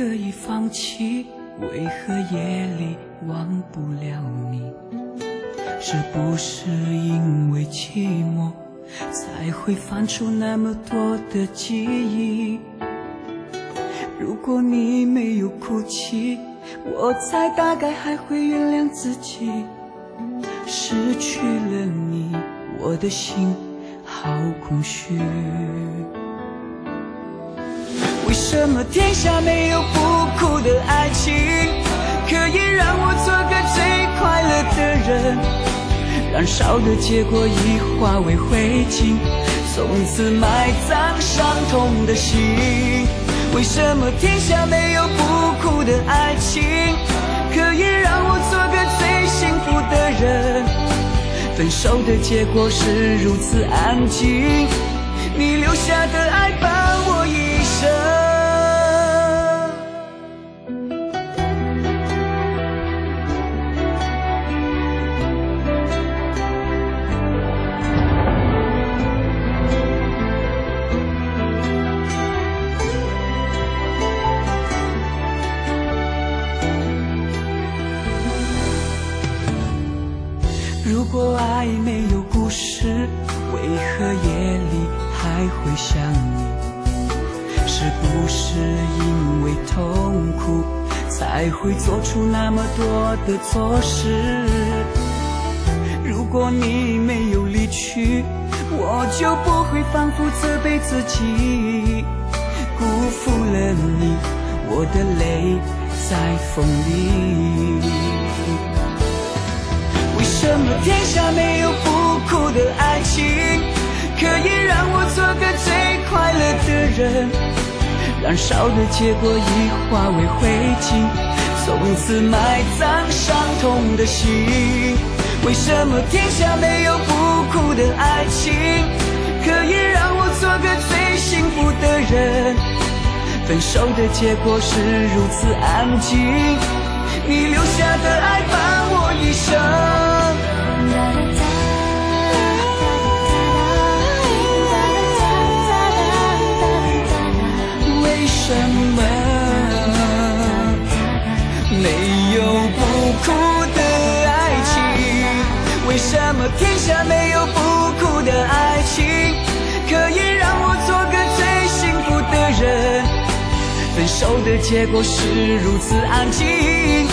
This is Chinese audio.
可以放弃，为何夜里忘不了你？是不是因为寂寞，才会翻出那么多的记忆？如果你没有哭泣，我猜大概还会原谅自己。失去了你，我的心好空虚。为什么天下没有不哭的爱情，可以让我做个最快乐的人？燃烧的结果已化为灰烬，从此埋葬伤痛的心。为什么天下没有不哭的爱情，可以让我做个最幸福的人？分手的结果是如此安静，你留下的爱伴我一生。果爱没有故事，为何夜里还会想你？是不是因为痛苦，才会做出那么多的错事？如果你没有离去，我就不会反复责备自己，辜负了你，我的泪在风里。为什么天下没有不哭的爱情，可以让我做个最快乐的人？燃烧的结果已化为灰烬，从此埋葬伤痛的心。为什么天下没有不哭的爱情，可以让我做个最幸福的人？分手的结果是如此安静，有不哭的爱情？为什么天下没有不哭的爱情？可以让我做个最幸福的人？分手的结果是如此安静，